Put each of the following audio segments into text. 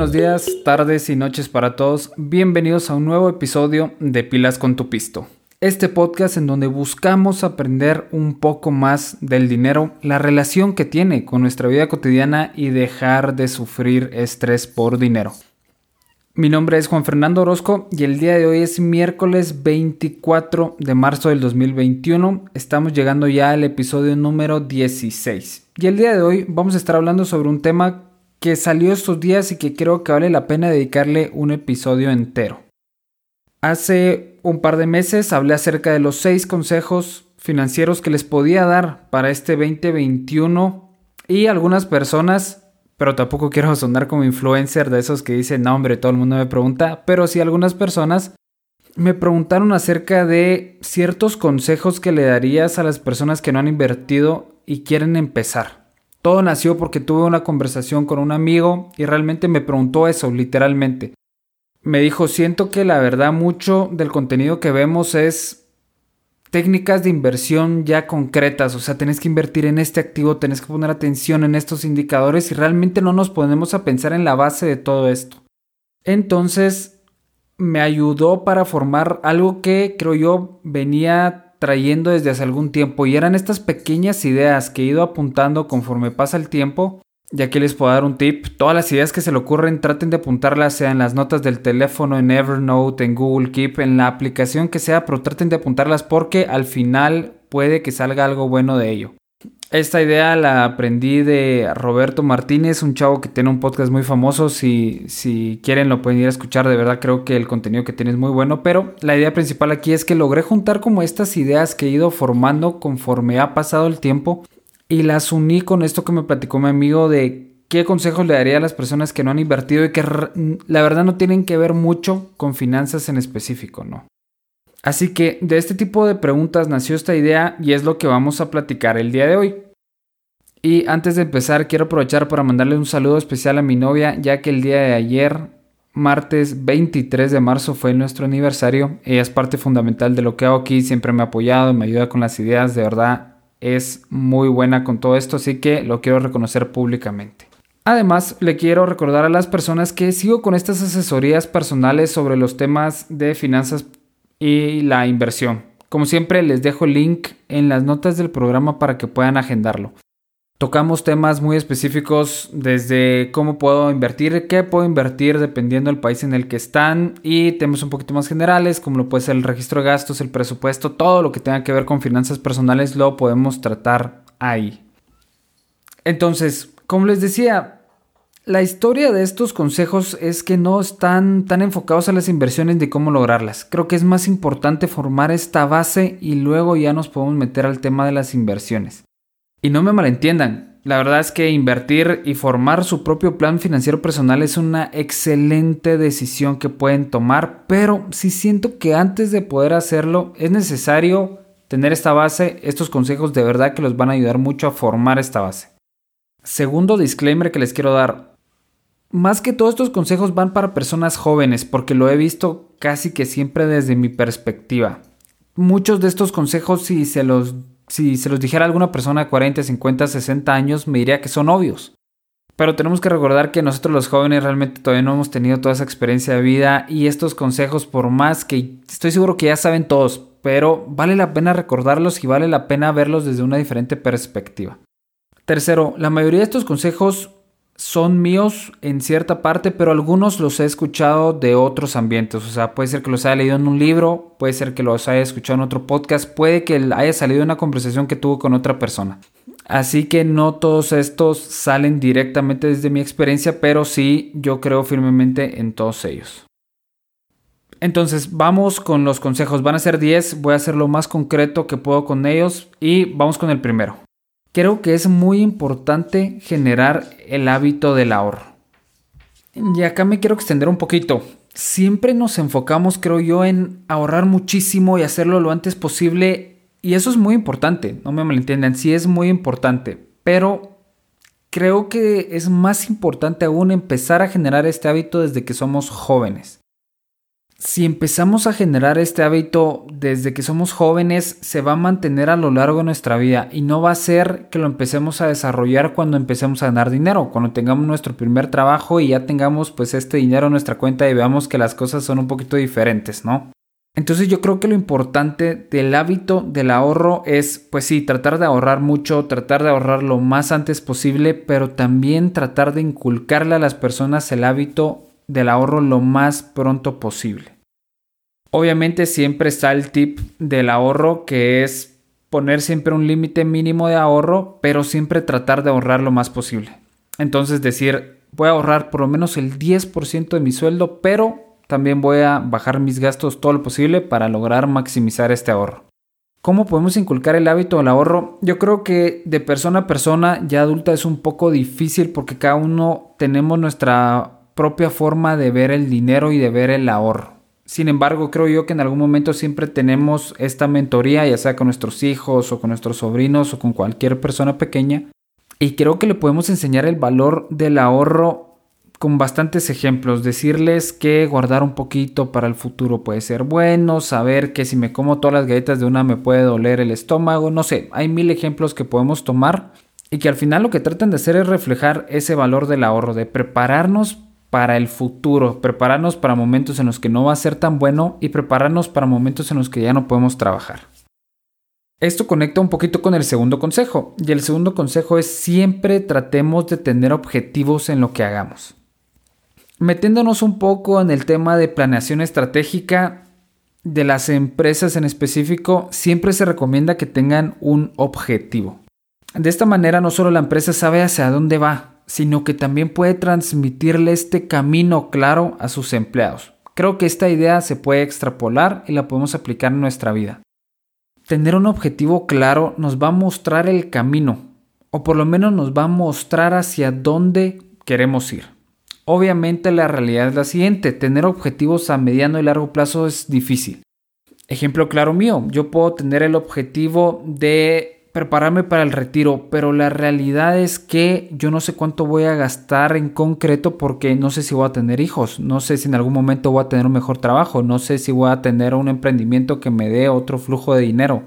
buenos días, tardes y noches para todos. Bienvenidos a un nuevo episodio de Pilas con tu Pisto. Este podcast en donde buscamos aprender un poco más del dinero, la relación que tiene con nuestra vida cotidiana y dejar de sufrir estrés por dinero. Mi nombre es Juan Fernando Orozco y el día de hoy es miércoles 24 de marzo del 2021. Estamos llegando ya al episodio número 16. Y el día de hoy vamos a estar hablando sobre un tema que salió estos días y que creo que vale la pena dedicarle un episodio entero. Hace un par de meses hablé acerca de los seis consejos financieros que les podía dar para este 2021 y algunas personas, pero tampoco quiero sonar como influencer de esos que dicen, no hombre, todo el mundo me pregunta, pero sí algunas personas me preguntaron acerca de ciertos consejos que le darías a las personas que no han invertido y quieren empezar. Todo nació porque tuve una conversación con un amigo y realmente me preguntó eso, literalmente. Me dijo, siento que la verdad mucho del contenido que vemos es técnicas de inversión ya concretas, o sea, tenés que invertir en este activo, tenés que poner atención en estos indicadores y realmente no nos ponemos a pensar en la base de todo esto. Entonces, me ayudó para formar algo que creo yo venía trayendo desde hace algún tiempo y eran estas pequeñas ideas que he ido apuntando conforme pasa el tiempo. Ya que les puedo dar un tip, todas las ideas que se le ocurren traten de apuntarlas, sea en las notas del teléfono, en Evernote, en Google Keep, en la aplicación que sea, pero traten de apuntarlas porque al final puede que salga algo bueno de ello. Esta idea la aprendí de Roberto Martínez, un chavo que tiene un podcast muy famoso. Si, si quieren lo pueden ir a escuchar. De verdad creo que el contenido que tiene es muy bueno. Pero la idea principal aquí es que logré juntar como estas ideas que he ido formando conforme ha pasado el tiempo. Y las uní con esto que me platicó mi amigo de qué consejos le daría a las personas que no han invertido y que la verdad no tienen que ver mucho con finanzas en específico, ¿no? Así que de este tipo de preguntas nació esta idea y es lo que vamos a platicar el día de hoy. Y antes de empezar quiero aprovechar para mandarle un saludo especial a mi novia ya que el día de ayer, martes 23 de marzo, fue nuestro aniversario. Ella es parte fundamental de lo que hago aquí, siempre me ha apoyado, me ayuda con las ideas, de verdad es muy buena con todo esto, así que lo quiero reconocer públicamente. Además, le quiero recordar a las personas que sigo con estas asesorías personales sobre los temas de finanzas y la inversión. Como siempre, les dejo el link en las notas del programa para que puedan agendarlo. Tocamos temas muy específicos desde cómo puedo invertir, qué puedo invertir dependiendo del país en el que están y temas un poquito más generales como lo puede ser el registro de gastos, el presupuesto, todo lo que tenga que ver con finanzas personales lo podemos tratar ahí. Entonces, como les decía, la historia de estos consejos es que no están tan enfocados a las inversiones de cómo lograrlas. Creo que es más importante formar esta base y luego ya nos podemos meter al tema de las inversiones. Y no me malentiendan, la verdad es que invertir y formar su propio plan financiero personal es una excelente decisión que pueden tomar, pero si siento que antes de poder hacerlo es necesario tener esta base, estos consejos de verdad que los van a ayudar mucho a formar esta base. Segundo disclaimer que les quiero dar, más que todos estos consejos van para personas jóvenes, porque lo he visto casi que siempre desde mi perspectiva. Muchos de estos consejos, si se los, si se los dijera alguna persona de 40, 50, 60 años, me diría que son obvios. Pero tenemos que recordar que nosotros los jóvenes realmente todavía no hemos tenido toda esa experiencia de vida y estos consejos, por más que estoy seguro que ya saben todos, pero vale la pena recordarlos y vale la pena verlos desde una diferente perspectiva. Tercero, la mayoría de estos consejos son míos en cierta parte, pero algunos los he escuchado de otros ambientes. O sea, puede ser que los haya leído en un libro, puede ser que los haya escuchado en otro podcast, puede que haya salido en una conversación que tuvo con otra persona. Así que no todos estos salen directamente desde mi experiencia, pero sí yo creo firmemente en todos ellos. Entonces vamos con los consejos. Van a ser 10, voy a hacer lo más concreto que puedo con ellos y vamos con el primero. Creo que es muy importante generar el hábito del ahorro. Y acá me quiero extender un poquito. Siempre nos enfocamos, creo yo, en ahorrar muchísimo y hacerlo lo antes posible. Y eso es muy importante, no me malentiendan, sí es muy importante. Pero creo que es más importante aún empezar a generar este hábito desde que somos jóvenes. Si empezamos a generar este hábito desde que somos jóvenes, se va a mantener a lo largo de nuestra vida y no va a ser que lo empecemos a desarrollar cuando empecemos a ganar dinero, cuando tengamos nuestro primer trabajo y ya tengamos pues este dinero en nuestra cuenta y veamos que las cosas son un poquito diferentes, ¿no? Entonces yo creo que lo importante del hábito del ahorro es, pues sí, tratar de ahorrar mucho, tratar de ahorrar lo más antes posible, pero también tratar de inculcarle a las personas el hábito del ahorro lo más pronto posible. Obviamente siempre está el tip del ahorro que es poner siempre un límite mínimo de ahorro, pero siempre tratar de ahorrar lo más posible. Entonces decir, voy a ahorrar por lo menos el 10% de mi sueldo, pero también voy a bajar mis gastos todo lo posible para lograr maximizar este ahorro. ¿Cómo podemos inculcar el hábito del ahorro? Yo creo que de persona a persona, ya adulta, es un poco difícil porque cada uno tenemos nuestra propia forma de ver el dinero y de ver el ahorro. Sin embargo, creo yo que en algún momento siempre tenemos esta mentoría, ya sea con nuestros hijos o con nuestros sobrinos o con cualquier persona pequeña. Y creo que le podemos enseñar el valor del ahorro con bastantes ejemplos. Decirles que guardar un poquito para el futuro puede ser bueno, saber que si me como todas las galletas de una me puede doler el estómago, no sé, hay mil ejemplos que podemos tomar y que al final lo que tratan de hacer es reflejar ese valor del ahorro, de prepararnos para el futuro, prepararnos para momentos en los que no va a ser tan bueno y prepararnos para momentos en los que ya no podemos trabajar. Esto conecta un poquito con el segundo consejo, y el segundo consejo es siempre tratemos de tener objetivos en lo que hagamos. Metiéndonos un poco en el tema de planeación estratégica de las empresas en específico, siempre se recomienda que tengan un objetivo. De esta manera no solo la empresa sabe hacia dónde va, sino que también puede transmitirle este camino claro a sus empleados. Creo que esta idea se puede extrapolar y la podemos aplicar en nuestra vida. Tener un objetivo claro nos va a mostrar el camino, o por lo menos nos va a mostrar hacia dónde queremos ir. Obviamente la realidad es la siguiente, tener objetivos a mediano y largo plazo es difícil. Ejemplo claro mío, yo puedo tener el objetivo de prepararme para el retiro, pero la realidad es que yo no sé cuánto voy a gastar en concreto porque no sé si voy a tener hijos, no sé si en algún momento voy a tener un mejor trabajo, no sé si voy a tener un emprendimiento que me dé otro flujo de dinero.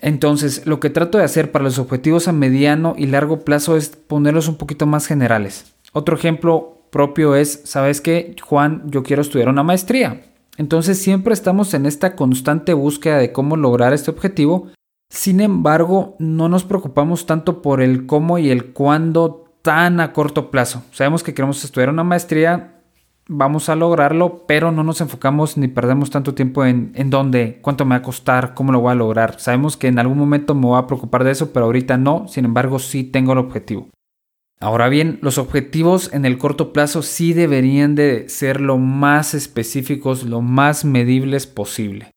Entonces, lo que trato de hacer para los objetivos a mediano y largo plazo es ponerlos un poquito más generales. Otro ejemplo propio es, ¿sabes qué? Juan, yo quiero estudiar una maestría. Entonces siempre estamos en esta constante búsqueda de cómo lograr este objetivo sin embargo, no nos preocupamos tanto por el cómo y el cuándo tan a corto plazo. Sabemos que queremos estudiar una maestría, vamos a lograrlo, pero no nos enfocamos ni perdemos tanto tiempo en, dónde, cuánto me va a costar, cómo lo voy a lograr. Sabemos que en algún momento me voy a preocupar de eso, pero ahorita no, sin embargo sí tengo el objetivo. Ahora bien, los objetivos en el corto plazo sí deberían de ser lo más específicos, lo más medibles posible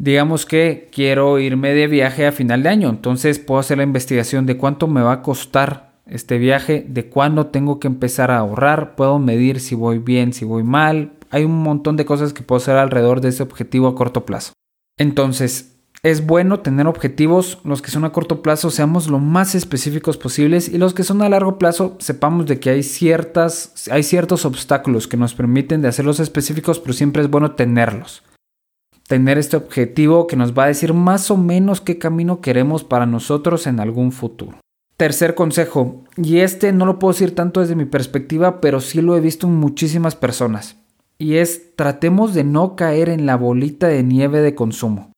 digamos que quiero irme de viaje a final de año, entonces puedo hacer la investigación de cuánto me va a costar este viaje, de cuándo tengo que empezar a ahorrar, puedo medir si voy bien, si voy mal, hay un montón de cosas que puedo hacer alrededor de ese objetivo a corto plazo. Entonces, es bueno tener objetivos, los que son a corto plazo seamos lo más específicos posibles y los que son a largo plazo sepamos de que hay ciertas hay ciertos obstáculos que nos permiten de hacerlos específicos, pero siempre es bueno tenerlos tener este objetivo que nos va a decir más o menos qué camino queremos para nosotros en algún futuro. Tercer consejo, y este no lo puedo decir tanto desde mi perspectiva, pero sí lo he visto en muchísimas personas, y es tratemos de no caer en la bolita de nieve de consumo.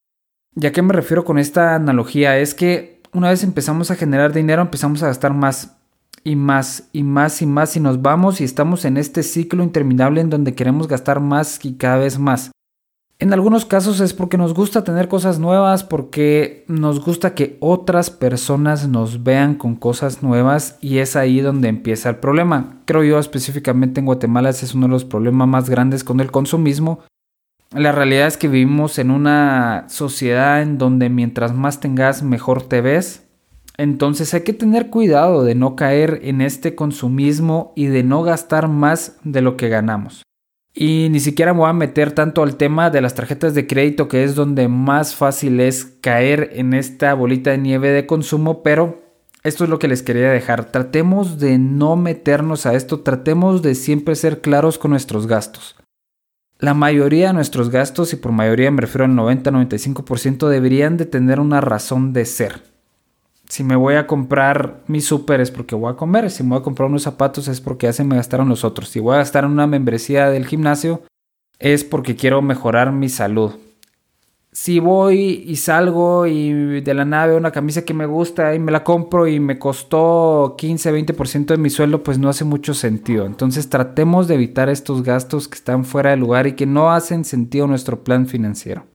¿Ya que me refiero con esta analogía? Es que una vez empezamos a generar dinero, empezamos a gastar más y más y más y más y nos vamos y estamos en este ciclo interminable en donde queremos gastar más y cada vez más. En algunos casos es porque nos gusta tener cosas nuevas, porque nos gusta que otras personas nos vean con cosas nuevas y es ahí donde empieza el problema. Creo yo específicamente en Guatemala ese es uno de los problemas más grandes con el consumismo. La realidad es que vivimos en una sociedad en donde mientras más tengas mejor te ves. Entonces hay que tener cuidado de no caer en este consumismo y de no gastar más de lo que ganamos. Y ni siquiera me voy a meter tanto al tema de las tarjetas de crédito, que es donde más fácil es caer en esta bolita de nieve de consumo, pero esto es lo que les quería dejar. Tratemos de no meternos a esto, tratemos de siempre ser claros con nuestros gastos. La mayoría de nuestros gastos, y por mayoría me refiero al 90-95%, deberían de tener una razón de ser. Si me voy a comprar mis súper es porque voy a comer, si me voy a comprar unos zapatos es porque ya se me gastaron los otros, si voy a gastar en una membresía del gimnasio es porque quiero mejorar mi salud si voy y salgo y de la nave una camisa que me gusta y me la compro y me costó 15, 20% de mi sueldo, pues no hace mucho sentido. Entonces tratemos de evitar estos gastos que están fuera de lugar y que no hacen sentido nuestro plan financiero.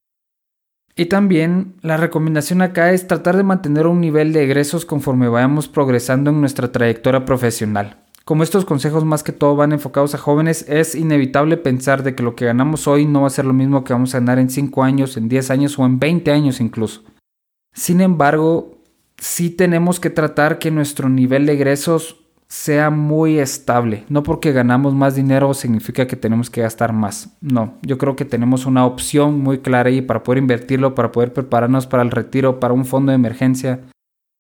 Y también la recomendación acá es tratar de mantener un nivel de egresos conforme vayamos progresando en nuestra trayectoria profesional. Como estos consejos más que todo van enfocados a jóvenes, es inevitable pensar de que lo que ganamos hoy no va a ser lo mismo que vamos a ganar en 5 años, en 10 años o en 20 años incluso. Sin embargo, sí tenemos que tratar que nuestro nivel de egresos sea muy estable. No porque ganamos más dinero significa que tenemos que gastar más. No, yo creo que tenemos una opción muy clara ahí para poder invertirlo, para poder prepararnos para el retiro, para un fondo de emergencia.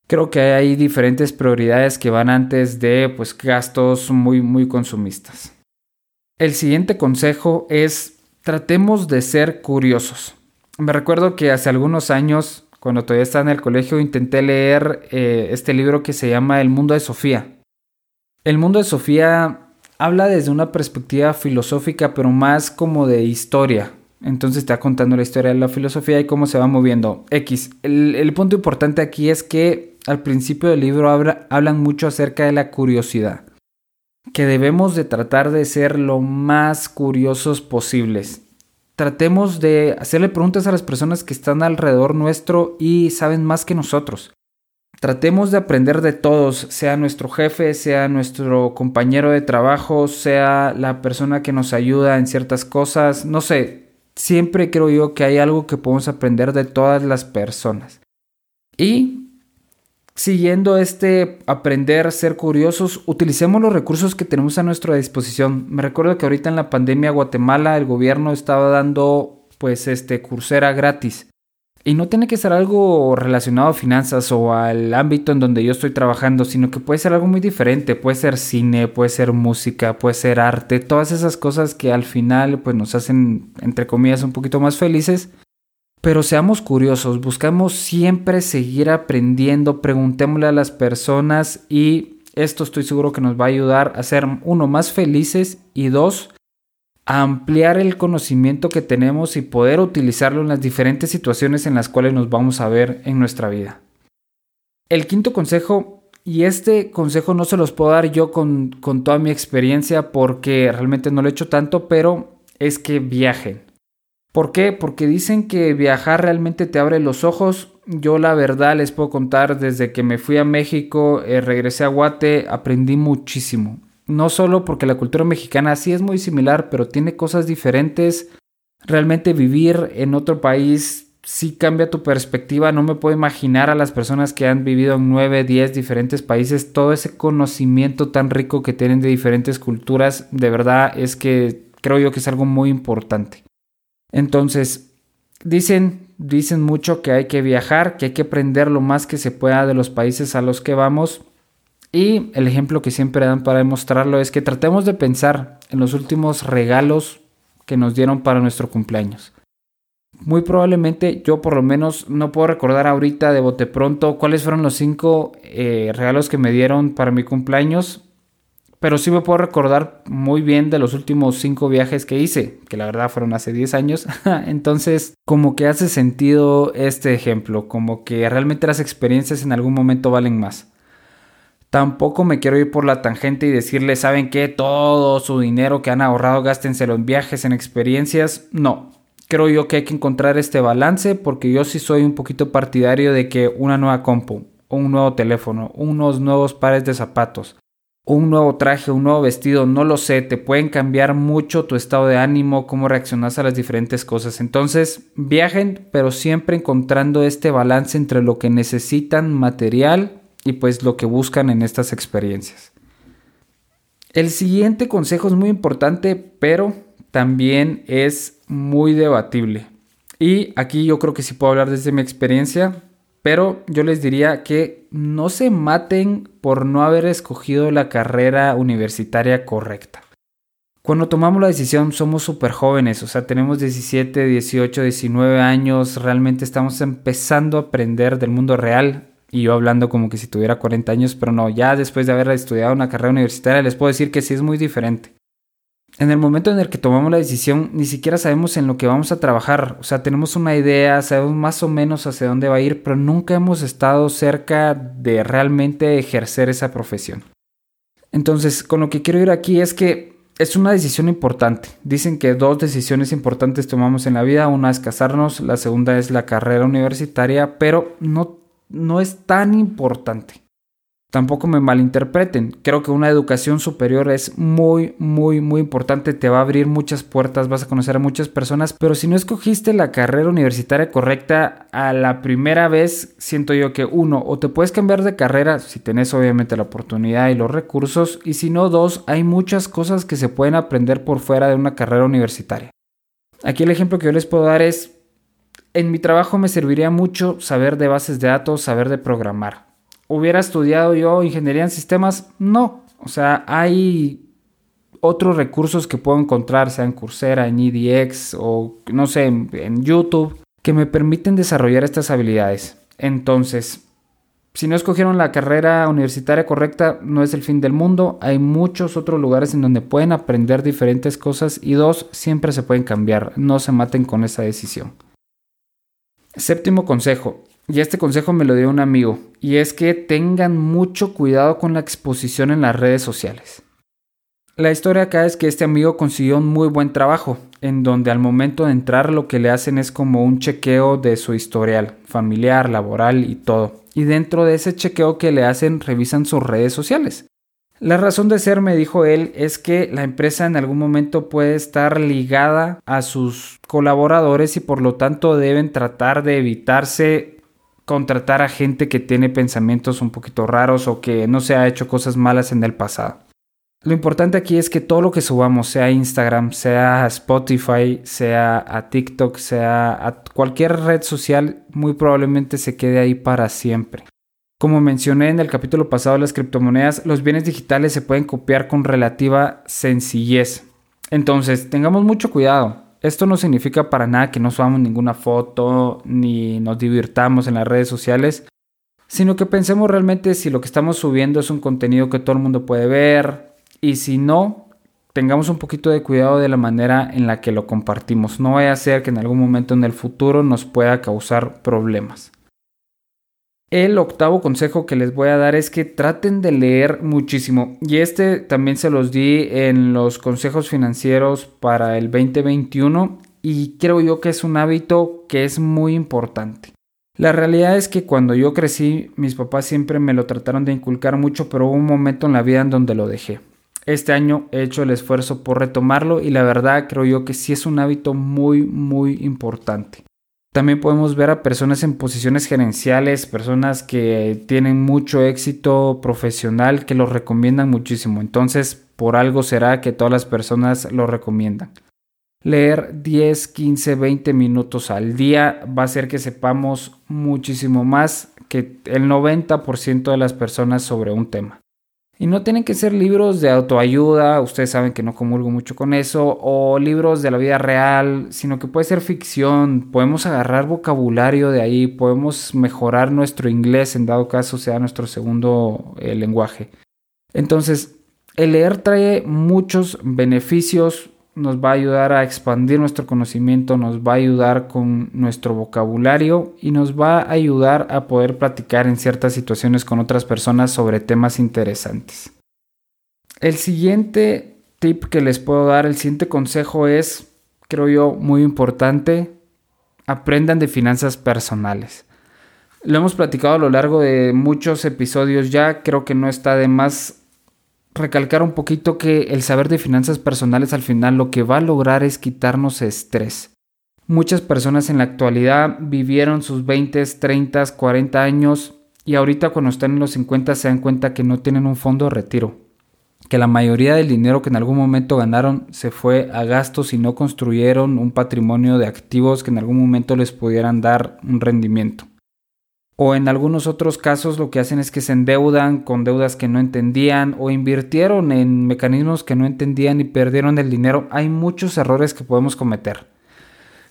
Creo que hay diferentes prioridades que van antes de pues, gastos muy, muy consumistas. El siguiente consejo es tratemos de ser curiosos. Me recuerdo que hace algunos años, cuando todavía estaba en el colegio, intenté leer eh, este libro que se llama El mundo de Sofía. El mundo de Sofía habla desde una perspectiva filosófica, pero más como de historia. Entonces está contando la historia de la filosofía y cómo se va moviendo. X. el punto importante aquí es que al principio del libro hablan mucho acerca de la curiosidad, que debemos de tratar de ser lo más curiosos posibles. Tratemos de hacerle preguntas a las personas que están alrededor nuestro y saben más que nosotros. Tratemos de aprender de todos, sea nuestro jefe, sea nuestro compañero de trabajo, sea la persona que nos ayuda en ciertas cosas, no sé, siempre creo yo que hay algo que podemos aprender de todas las personas. Y Siguiendo este aprender, ser curiosos, utilicemos los recursos que tenemos a nuestra disposición. Me recuerdo que ahorita en la pandemia Guatemala el gobierno estaba dando pues este cursera gratis. Y no tiene que ser algo relacionado a finanzas o al ámbito en donde yo estoy trabajando, sino que puede ser algo muy diferente. Puede ser cine, puede ser música, puede ser arte, todas esas cosas que al final pues nos hacen entre comillas un poquito más felices pero seamos curiosos, buscamos siempre seguir aprendiendo, preguntémosle a las personas y esto estoy seguro que nos va a ayudar a ser uno más felices y dos ampliar el conocimiento que tenemos y poder utilizarlo en las diferentes situaciones en las cuales nos vamos a ver en nuestra vida. El quinto consejo, y este consejo no se los puedo dar yo con, con toda mi experiencia porque realmente no lo he hecho tanto, pero es que viajen. ¿Por qué? Porque dicen que viajar realmente te abre los ojos. Yo la verdad les puedo contar, desde que me fui a México, eh, regresé a Guate, aprendí muchísimo. No solo porque la cultura mexicana sí es muy similar, pero tiene cosas diferentes. Realmente vivir en otro país sí cambia tu perspectiva. No me puedo imaginar a las personas que han vivido en 9, 10 diferentes países, todo ese conocimiento tan rico que tienen de diferentes culturas. De verdad es que creo yo que es algo muy importante. Entonces, dicen, dicen mucho que hay que viajar, que hay que aprender lo más que se pueda de los países a los que vamos. Y el ejemplo que siempre dan para demostrarlo es que tratemos de pensar en los últimos regalos que nos dieron para nuestro cumpleaños. Muy probablemente yo por lo menos no puedo recordar ahorita de bote pronto cuáles fueron los cinco eh, regalos que me dieron para mi cumpleaños, pero sí me puedo recordar muy bien de los últimos cinco viajes que hice, que la verdad fueron hace 10 años. Entonces, como que hace sentido este ejemplo, como que realmente las experiencias en algún momento valen más. Tampoco me quiero ir por la tangente y decirles, ¿saben qué? Todo su dinero que han ahorrado gástenselo en viajes, en experiencias. No, creo yo que hay que encontrar este balance porque yo sí soy un poquito partidario de que una nueva compu, un nuevo teléfono, unos nuevos pares de zapatos, un nuevo traje, un nuevo vestido, no lo sé, te pueden cambiar mucho tu estado de ánimo, cómo reaccionas a las diferentes cosas. Entonces, viajen, pero siempre encontrando este balance entre lo que necesitan material y pues lo que buscan en estas experiencias. El siguiente consejo es muy importante, pero también es muy debatible. Y aquí yo creo que sí puedo hablar desde mi experiencia. Pero yo les diría que no se maten por no haber escogido la carrera universitaria correcta. Cuando tomamos la decisión somos súper jóvenes, o sea, tenemos 17, 18, 19 años, realmente estamos empezando a aprender del mundo real y yo hablando como que si tuviera 40 años, pero no, ya después de haber estudiado una carrera universitaria les puedo decir que sí es muy diferente. En el momento en el que tomamos la decisión, ni siquiera sabemos en lo que vamos a trabajar, o sea, tenemos una idea, sabemos más o menos hacia dónde va a ir, pero nunca hemos estado cerca de realmente ejercer esa profesión. Entonces, con lo que quiero ir aquí es que es una decisión importante. Dicen que dos decisiones importantes tomamos en la vida. Una es casarnos, la segunda es la carrera universitaria, pero no, no es tan importante. Tampoco me malinterpreten, creo que una educación superior es muy, muy, muy importante, te va a abrir muchas puertas, vas a conocer a muchas personas, pero si no escogiste la carrera universitaria correcta a la primera vez, siento yo que uno, o te puedes cambiar de carrera si tenés obviamente la oportunidad y los recursos, y si no, dos, hay muchas cosas que se pueden aprender por fuera de una carrera universitaria. Aquí el ejemplo que yo les puedo dar es, en mi trabajo me serviría mucho saber de bases de datos, saber de programar ¿Hubiera estudiado yo ingeniería en sistemas? No. O sea, hay otros recursos que puedo encontrar, sea en Coursera, en EDX o no sé, en, YouTube, que me permiten desarrollar estas habilidades. Entonces, si no escogieron la carrera universitaria correcta, no es el fin del mundo. Hay muchos otros lugares en donde pueden aprender diferentes cosas y dos, siempre se pueden cambiar. No se maten con esa decisión. Séptimo consejo, y este consejo me lo dio un amigo, y es que tengan mucho cuidado con la exposición en las redes sociales. La historia acá es que este amigo consiguió un muy buen trabajo, en donde al momento de entrar lo que le hacen es como un chequeo de su historial, familiar, laboral y todo. Y dentro de ese chequeo que le hacen revisan sus redes sociales. La razón de ser, me dijo él, es que la empresa en algún momento puede estar ligada a sus colaboradores y por lo tanto deben tratar de evitarse contratar a gente que tiene pensamientos un poquito raros o que no se ha hecho cosas malas en el pasado. Lo importante aquí es que todo lo que subamos, sea Instagram, sea a Spotify, sea a TikTok, sea a cualquier red social, muy probablemente se quede ahí para siempre. Como mencioné en el capítulo pasado de las criptomonedas, los bienes digitales se pueden copiar con relativa sencillez. Entonces, tengamos mucho cuidado. Esto no significa para nada que no subamos ninguna foto ni nos divirtamos en las redes sociales, sino que pensemos realmente si lo que estamos subiendo es un contenido que todo el mundo puede ver y si no, tengamos un poquito de cuidado de la manera en la que lo compartimos. No vaya a ser que en algún momento en el futuro nos pueda causar problemas. El octavo consejo que les voy a dar es que traten de leer muchísimo. Y este también se los di en los consejos financieros para el 2021 y creo yo que es un hábito que es muy importante. La realidad es que cuando yo crecí, mis papás siempre me lo trataron de inculcar mucho, pero hubo un momento en la vida en donde lo dejé. Este año he hecho el esfuerzo por retomarlo y la verdad creo yo que sí es un hábito muy, muy importante. También podemos ver a personas en posiciones gerenciales, personas que tienen mucho éxito profesional, que lo recomiendan muchísimo. Entonces, por algo será que todas las personas lo recomiendan. Leer 10, 15, 20 minutos al día va a hacer que sepamos muchísimo más que el 90% de las personas sobre un tema. Y no tienen que ser libros de autoayuda, ustedes saben que no comulgo mucho con eso, o libros de la vida real, sino que puede ser ficción, podemos agarrar vocabulario de ahí, podemos mejorar nuestro inglés en dado caso sea nuestro segundo eh, lenguaje. Entonces, el leer trae muchos beneficios, nos va a ayudar a expandir nuestro conocimiento, nos va a ayudar con nuestro vocabulario y nos va a ayudar a poder platicar en ciertas situaciones con otras personas sobre temas interesantes. El siguiente tip que les puedo dar, el siguiente consejo es, creo yo, muy importante, aprendan de finanzas personales. Lo hemos platicado a lo largo de muchos episodios ya, creo que no está de más recalcar un poquito que el saber de finanzas personales al final lo que va a lograr es quitarnos estrés. Muchas personas en la actualidad vivieron sus 20, 30, 40 años y ahorita cuando están en los 50 se dan cuenta que no tienen un fondo de retiro, que la mayoría del dinero que en algún momento ganaron se fue a gastos y no construyeron un patrimonio de activos que en algún momento les pudieran dar un rendimiento. O en algunos otros casos lo que hacen es que se endeudan con deudas que no entendían o invirtieron en mecanismos que no entendían y perdieron el dinero. Hay muchos errores que podemos cometer.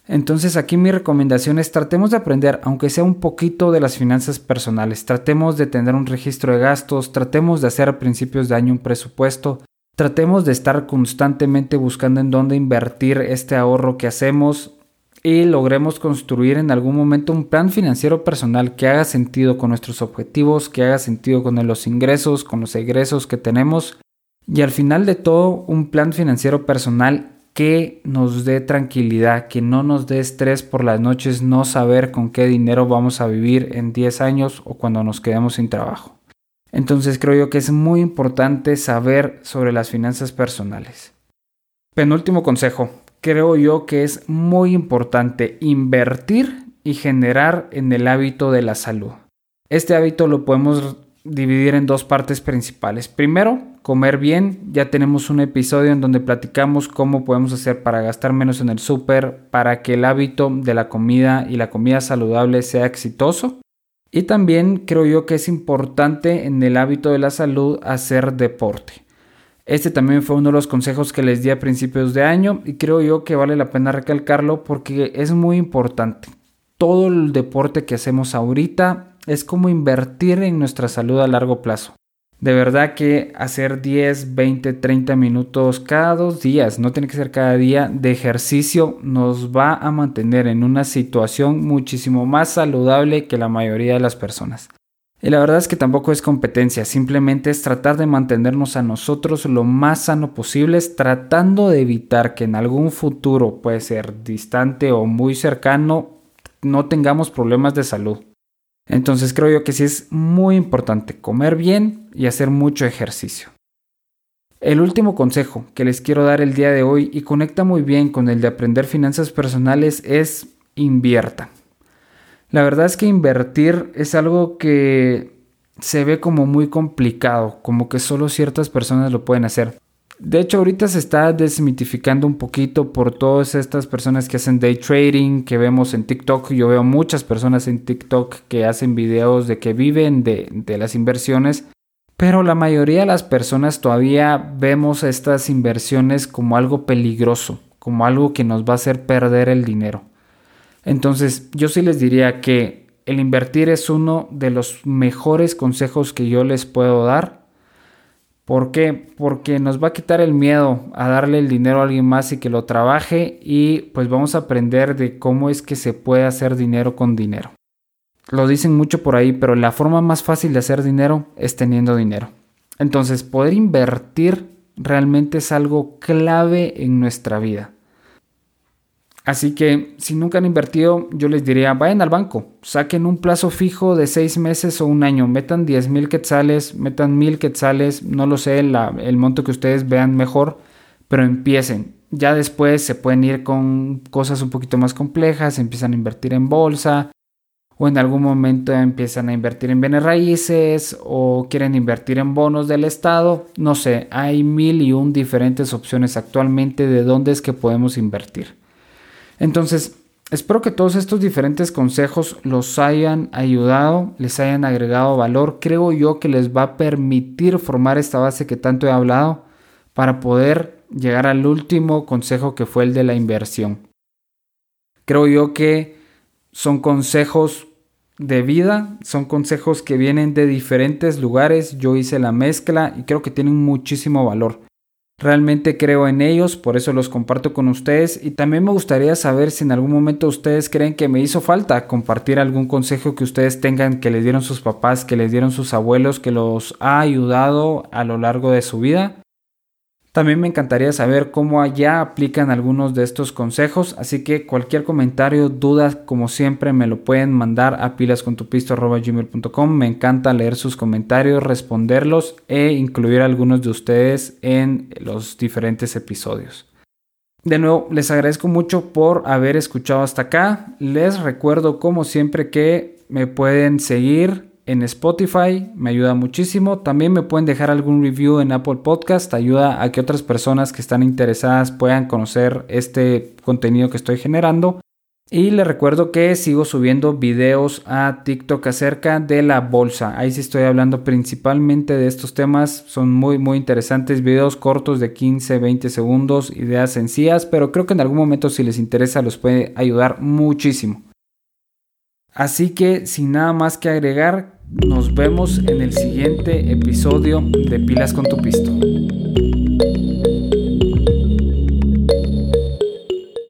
Entonces aquí mi recomendación es tratemos de aprender, aunque sea un poquito de las finanzas personales, tratemos de tener un registro de gastos, tratemos de hacer a principios de año un presupuesto, tratemos de estar constantemente buscando en dónde invertir este ahorro que hacemos y logremos construir en algún momento un plan financiero personal que haga sentido con nuestros objetivos, que haga sentido con los ingresos, con los egresos que tenemos y al final de todo un plan financiero personal que nos dé tranquilidad, que no nos dé estrés por las noches no saber con qué dinero vamos a vivir en 10 años o cuando nos quedemos sin trabajo. Entonces creo yo que es muy importante saber sobre las finanzas personales. Penúltimo consejo, creo yo que es muy importante invertir y generar en el hábito de la salud. Este hábito lo podemos dividir en dos partes principales. Primero, comer bien. Ya tenemos un episodio en donde platicamos cómo podemos hacer para gastar menos en el súper, para que el hábito de la comida y la comida saludable sea exitoso. Y también creo yo que es importante en el hábito de la salud hacer deporte. Este también fue uno de los consejos que les di a principios de año y creo yo que vale la pena recalcarlo porque es muy importante. Todo el deporte que hacemos ahorita es como invertir en nuestra salud a largo plazo. De verdad que hacer 10, 20, 30 minutos cada dos días, no tiene que ser cada día, de ejercicio nos va a mantener en una situación muchísimo más saludable que la mayoría de las personas. Y la verdad es que tampoco es competencia, simplemente es tratar de mantenernos a nosotros lo más sano posible, tratando de evitar que en algún futuro, puede ser distante o muy cercano, no tengamos problemas de salud. Entonces creo yo que sí es muy importante comer bien y hacer mucho ejercicio. El último consejo que les quiero dar el día de hoy y conecta muy bien con el de aprender finanzas personales es inviertan. La verdad es que invertir es algo que se ve como muy complicado, como que solo ciertas personas lo pueden hacer. De hecho, ahorita se está desmitificando un poquito por todas estas personas que hacen day trading, que vemos en TikTok. Yo veo muchas personas en TikTok que hacen videos de que viven de, de las inversiones. Pero la mayoría de las personas todavía vemos estas inversiones como algo peligroso, como algo que nos va a hacer perder el dinero. Entonces, yo sí les diría que el invertir es uno de los mejores consejos que yo les puedo dar ¿Por qué? Porque nos va a quitar el miedo a darle el dinero a alguien más y que lo trabaje y pues vamos a aprender de cómo es que se puede hacer dinero con dinero. Lo dicen mucho por ahí, pero la forma más fácil de hacer dinero es teniendo dinero. Entonces, poder invertir realmente es algo clave en nuestra vida. Así que si nunca han invertido, yo les diría, vayan al banco, saquen un plazo fijo de seis meses o un año, metan 10 mil quetzales, metan mil quetzales, no lo sé, el monto que ustedes vean mejor, pero empiecen. Ya después se pueden ir con cosas un poquito más complejas, empiezan a invertir en bolsa, o en algún momento empiezan a invertir en bienes raíces o quieren invertir en bonos del Estado. No sé, hay mil y un diferentes opciones actualmente de dónde es que podemos invertir. Entonces, espero que todos estos diferentes consejos los hayan ayudado, les hayan agregado valor. Creo yo que les va a permitir formar esta base que tanto he hablado para poder llegar al último consejo que fue el de la inversión. Creo yo que son consejos de vida, son consejos que vienen de diferentes lugares. Yo hice la mezcla y creo que tienen muchísimo valor. Realmente creo en ellos, por eso los comparto con ustedes y también me gustaría saber si en algún momento ustedes creen que me hizo falta compartir algún consejo que ustedes tengan que les dieron sus papás, que les dieron sus abuelos, que los ha ayudado a lo largo de su vida. También me encantaría saber cómo allá aplican algunos de estos consejos, así que cualquier comentario, dudas, como siempre, me lo pueden mandar a pilascontupisto.gmail.com. Me encanta leer sus comentarios, responderlos e incluir a algunos de ustedes en los diferentes episodios. De nuevo, les agradezco mucho por haber escuchado hasta acá. Les recuerdo, como siempre, que me pueden seguir en Spotify, me ayuda muchísimo. También me pueden dejar algún review en Apple Podcast, ayuda a que otras personas que están interesadas puedan conocer este contenido que estoy generando. Y les recuerdo que sigo subiendo videos a TikTok acerca de la bolsa. Ahí sí estoy hablando principalmente de estos temas. Son muy muy interesantes. Videos cortos de 15, 20 segundos. Ideas sencillas. Pero creo que en algún momento si les interesa los puede ayudar muchísimo. Así que sin nada más que agregar, nos vemos en el siguiente episodio de Pilas con tu Pisto.